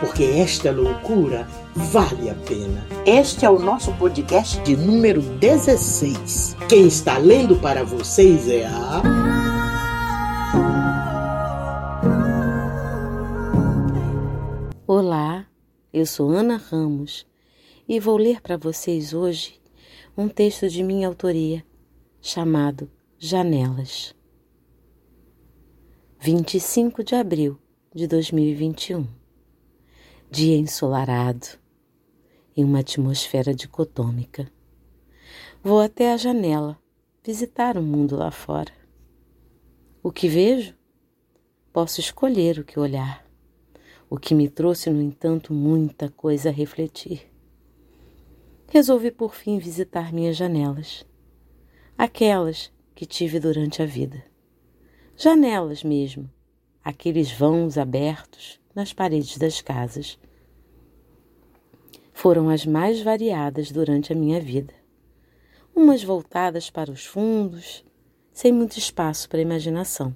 porque esta loucura vale a pena. Este é o nosso podcast de número 16. Quem está lendo para vocês é a. Olá, eu sou Ana Ramos e vou ler para vocês hoje um texto de minha autoria chamado Janelas. 25 de abril de 2021. Dia ensolarado em uma atmosfera dicotômica. Vou até a janela visitar o mundo lá fora. O que vejo? Posso escolher o que olhar, o que me trouxe, no entanto, muita coisa a refletir. Resolvi por fim visitar minhas janelas, aquelas que tive durante a vida. Janelas mesmo, aqueles vãos abertos nas paredes das casas foram as mais variadas durante a minha vida. Umas voltadas para os fundos, sem muito espaço para a imaginação.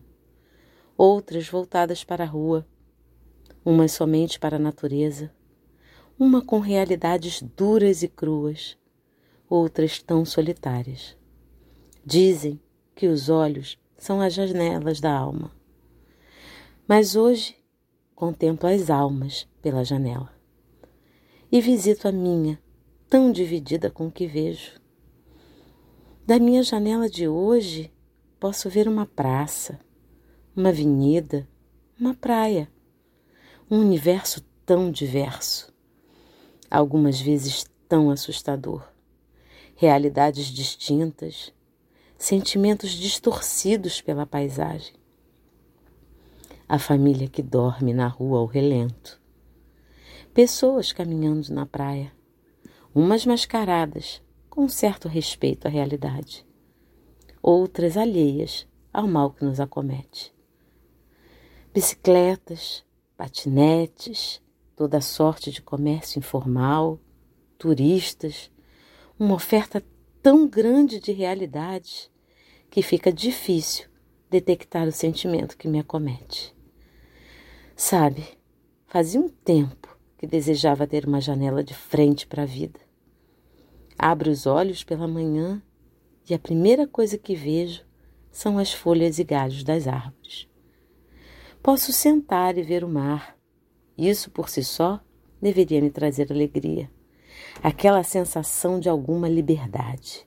Outras voltadas para a rua, umas somente para a natureza. Uma com realidades duras e cruas, outras tão solitárias. Dizem que os olhos são as janelas da alma. Mas hoje contemplo as almas pela janela e visito a minha, tão dividida com o que vejo. Da minha janela de hoje, posso ver uma praça, uma avenida, uma praia, um universo tão diverso, algumas vezes tão assustador, realidades distintas, sentimentos distorcidos pela paisagem. A família que dorme na rua ao relento, pessoas caminhando na praia, umas mascaradas, com certo respeito à realidade, outras alheias ao mal que nos acomete. Bicicletas, patinetes, toda sorte de comércio informal, turistas, uma oferta tão grande de realidades que fica difícil detectar o sentimento que me acomete. Sabe, fazia um tempo que desejava ter uma janela de frente para a vida. Abro os olhos pela manhã e a primeira coisa que vejo são as folhas e galhos das árvores. Posso sentar e ver o mar. Isso por si só deveria me trazer alegria, aquela sensação de alguma liberdade,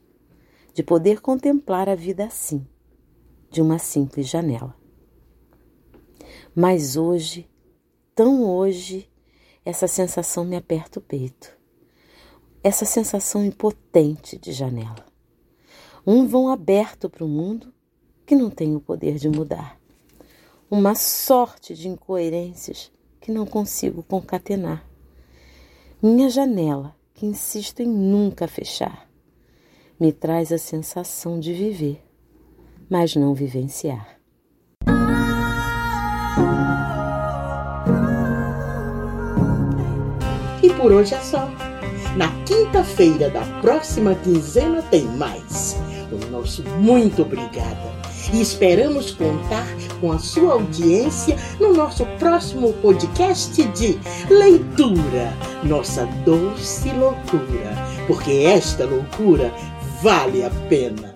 de poder contemplar a vida assim, de uma simples janela. Mas hoje, tão hoje, essa sensação me aperta o peito. Essa sensação impotente de janela. Um vão aberto para o mundo que não tem o poder de mudar. Uma sorte de incoerências que não consigo concatenar. Minha janela, que insisto em nunca fechar, me traz a sensação de viver, mas não vivenciar. Por hoje é só. Na quinta-feira da próxima quinzena tem mais. O nosso muito obrigada. E esperamos contar com a sua audiência no nosso próximo podcast de leitura, nossa doce loucura, porque esta loucura vale a pena.